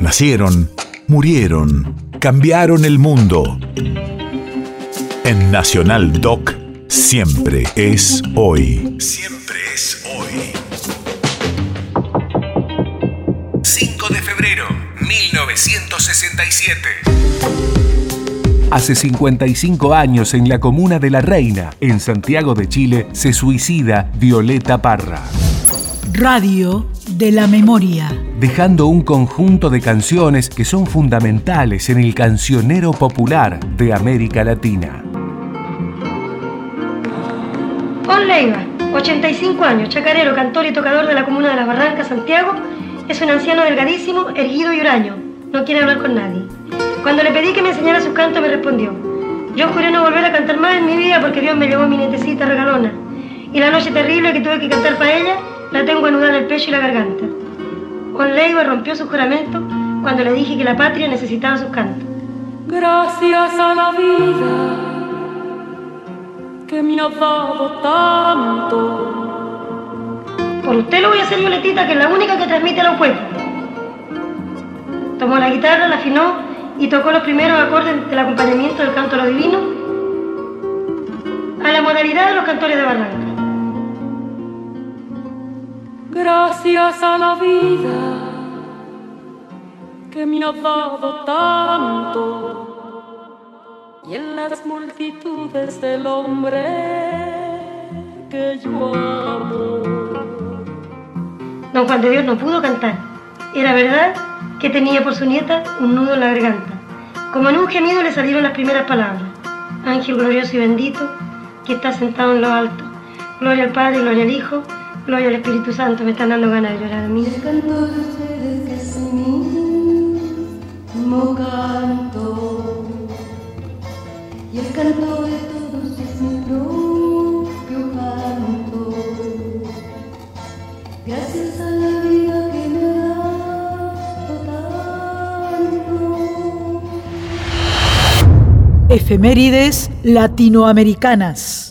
Nacieron, murieron, cambiaron el mundo. En Nacional Doc, siempre es hoy. Siempre es hoy. 5 de febrero, 1967. Hace 55 años en la comuna de La Reina, en Santiago de Chile, se suicida Violeta Parra. Radio de la Memoria. Dejando un conjunto de canciones que son fundamentales en el cancionero popular de América Latina. Juan Leiva, 85 años, chacarero, cantor y tocador de la comuna de Las Barrancas, Santiago, es un anciano delgadísimo, erguido y huraño. No quiere hablar con nadie. Cuando le pedí que me enseñara sus cantos, me respondió: Yo juré no volver a cantar más en mi vida porque Dios me llevó mi nietecita regalona. Y la noche terrible que tuve que cantar para ella, la tengo anudada en el pecho y la garganta. Juan Leiva rompió su juramento cuando le dije que la patria necesitaba sus cantos. Gracias a la vida que me ha dado tanto. Por usted lo voy a hacer Violetita, que es la única que transmite a los pueblos. Tomó la guitarra, la afinó y tocó los primeros acordes del acompañamiento del canto a lo divino a la modalidad de los cantores de Barranca. Gracias a la vida que me ha dado tanto y en las multitudes del hombre que yo amo. Don Juan de Dios no pudo cantar. Era verdad que tenía por su nieta un nudo en la garganta. Como en un gemido le salieron las primeras palabras. Ángel glorioso y bendito, que está sentado en lo alto. Gloria al Padre, gloria al Hijo, gloria al Espíritu Santo. Me están dando ganas de llorar a mí. El canto de ustedes que es mismo canto y el canto de todos es mi propio canto. Gracias a la vida que me ha dado tanto. Efemérides latinoamericanas.